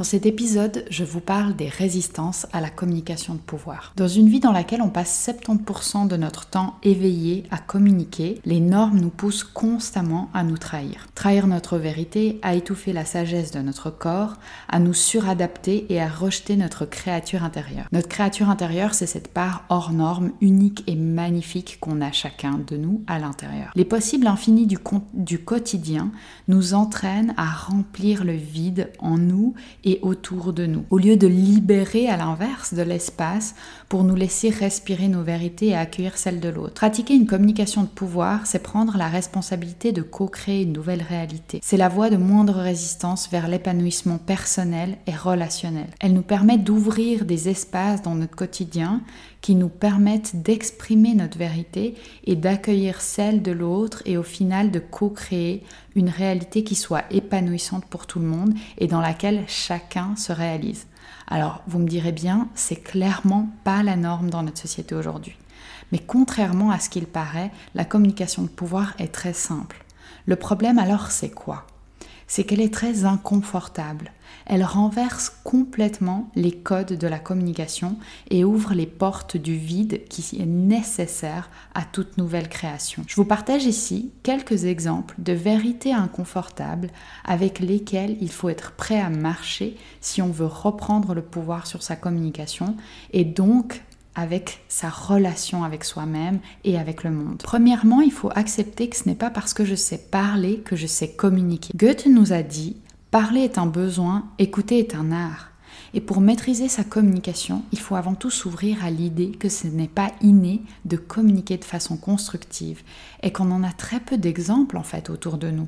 Dans cet épisode, je vous parle des résistances à la communication de pouvoir. Dans une vie dans laquelle on passe 70% de notre temps éveillé à communiquer, les normes nous poussent constamment à nous trahir. Trahir notre vérité, à étouffer la sagesse de notre corps, à nous suradapter et à rejeter notre créature intérieure. Notre créature intérieure, c'est cette part hors norme, unique et magnifique qu'on a chacun de nous à l'intérieur. Les possibles infinis du, du quotidien nous entraînent à remplir le vide en nous et autour de nous, au lieu de libérer à l'inverse de l'espace pour nous laisser respirer nos vérités et accueillir celles de l'autre. Pratiquer une communication de pouvoir, c'est prendre la responsabilité de co-créer une nouvelle réalité. C'est la voie de moindre résistance vers l'épanouissement personnel et relationnel. Elle nous permet d'ouvrir des espaces dans notre quotidien qui nous permettent d'exprimer notre vérité et d'accueillir celle de l'autre et au final de co-créer une réalité qui soit épanouissante pour tout le monde et dans laquelle chacun se réalise. Alors, vous me direz bien, c'est clairement pas la norme dans notre société aujourd'hui. Mais contrairement à ce qu'il paraît, la communication de pouvoir est très simple. Le problème alors, c'est quoi? C'est qu'elle est très inconfortable. Elle renverse complètement les codes de la communication et ouvre les portes du vide qui est nécessaire à toute nouvelle création. Je vous partage ici quelques exemples de vérités inconfortables avec lesquelles il faut être prêt à marcher si on veut reprendre le pouvoir sur sa communication et donc avec sa relation avec soi-même et avec le monde. Premièrement, il faut accepter que ce n'est pas parce que je sais parler que je sais communiquer. Goethe nous a dit, parler est un besoin, écouter est un art. Et pour maîtriser sa communication, il faut avant tout s'ouvrir à l'idée que ce n'est pas inné de communiquer de façon constructive et qu'on en a très peu d'exemples en fait autour de nous.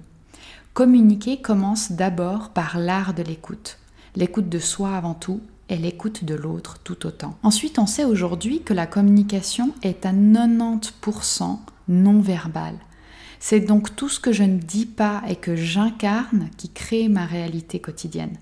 Communiquer commence d'abord par l'art de l'écoute. L'écoute de soi avant tout et l'écoute de l'autre tout autant. Ensuite, on sait aujourd'hui que la communication est à 90% non verbale. C'est donc tout ce que je ne dis pas et que j'incarne qui crée ma réalité quotidienne.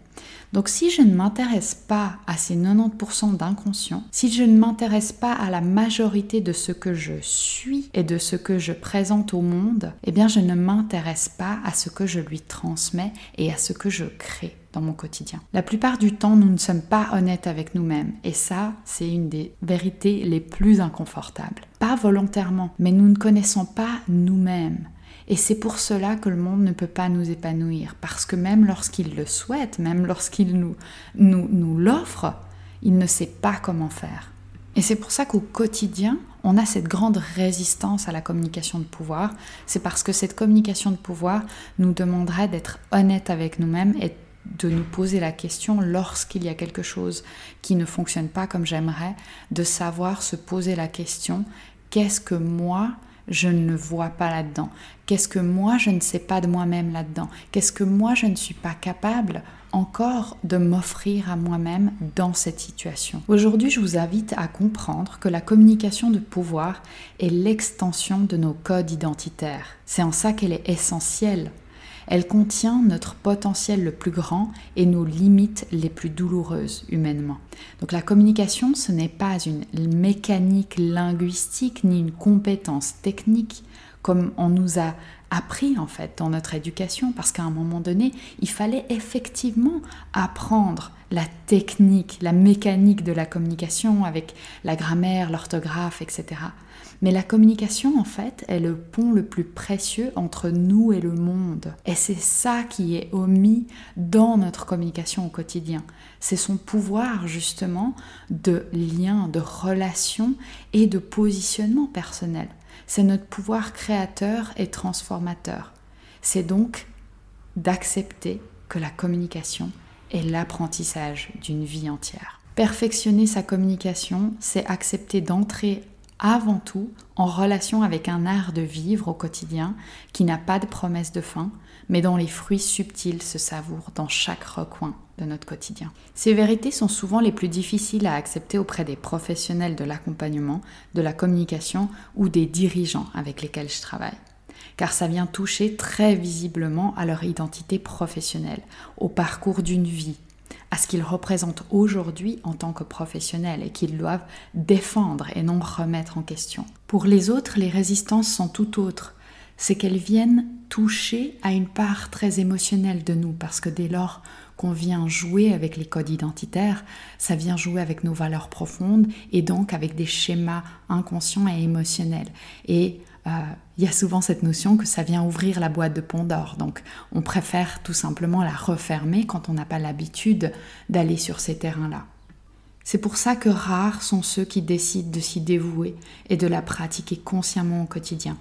Donc si je ne m'intéresse pas à ces 90% d'inconscient, si je ne m'intéresse pas à la majorité de ce que je suis et de ce que je présente au monde, eh bien je ne m'intéresse pas à ce que je lui transmets et à ce que je crée dans mon quotidien. La plupart du temps, nous ne sommes pas honnêtes avec nous-mêmes et ça, c'est une des vérités les plus inconfortables. Pas volontairement, mais nous ne connaissons pas nous-mêmes. Et c'est pour cela que le monde ne peut pas nous épanouir, parce que même lorsqu'il le souhaite, même lorsqu'il nous, nous, nous l'offre, il ne sait pas comment faire. Et c'est pour ça qu'au quotidien, on a cette grande résistance à la communication de pouvoir. C'est parce que cette communication de pouvoir nous demanderait d'être honnête avec nous-mêmes et de nous poser la question lorsqu'il y a quelque chose qui ne fonctionne pas comme j'aimerais, de savoir se poser la question qu'est-ce que moi je ne vois pas là-dedans? Qu'est-ce que moi je ne sais pas de moi-même là-dedans? Qu'est-ce que moi je ne suis pas capable encore de m'offrir à moi-même dans cette situation? Aujourd'hui, je vous invite à comprendre que la communication de pouvoir est l'extension de nos codes identitaires. C'est en ça qu'elle est essentielle elle contient notre potentiel le plus grand et nos limites les plus douloureuses humainement. Donc la communication, ce n'est pas une mécanique linguistique ni une compétence technique comme on nous a appris en fait dans notre éducation parce qu'à un moment donné, il fallait effectivement apprendre la technique, la mécanique de la communication avec la grammaire, l'orthographe, etc. Mais la communication, en fait, est le pont le plus précieux entre nous et le monde. Et c'est ça qui est omis dans notre communication au quotidien. C'est son pouvoir, justement, de lien, de relation et de positionnement personnel. C'est notre pouvoir créateur et transformateur. C'est donc d'accepter que la communication est l'apprentissage d'une vie entière. Perfectionner sa communication, c'est accepter d'entrer avant tout en relation avec un art de vivre au quotidien qui n'a pas de promesse de fin, mais dont les fruits subtils se savourent dans chaque recoin de notre quotidien. Ces vérités sont souvent les plus difficiles à accepter auprès des professionnels de l'accompagnement, de la communication ou des dirigeants avec lesquels je travaille car ça vient toucher très visiblement à leur identité professionnelle, au parcours d'une vie, à ce qu'ils représentent aujourd'hui en tant que professionnels et qu'ils doivent défendre et non remettre en question. Pour les autres, les résistances sont tout autres. C'est qu'elles viennent toucher à une part très émotionnelle de nous, parce que dès lors qu'on vient jouer avec les codes identitaires, ça vient jouer avec nos valeurs profondes et donc avec des schémas inconscients et émotionnels. Et euh, il y a souvent cette notion que ça vient ouvrir la boîte de Pandore. Donc on préfère tout simplement la refermer quand on n'a pas l'habitude d'aller sur ces terrains-là. C'est pour ça que rares sont ceux qui décident de s'y dévouer et de la pratiquer consciemment au quotidien.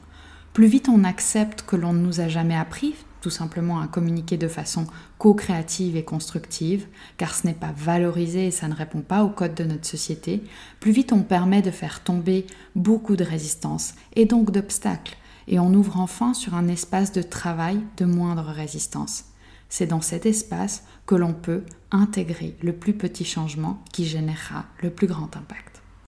Plus vite on accepte que l'on ne nous a jamais appris tout simplement à communiquer de façon co-créative et constructive, car ce n'est pas valorisé et ça ne répond pas au code de notre société, plus vite on permet de faire tomber beaucoup de résistances et donc d'obstacles, et on ouvre enfin sur un espace de travail de moindre résistance. C'est dans cet espace que l'on peut intégrer le plus petit changement qui générera le plus grand impact.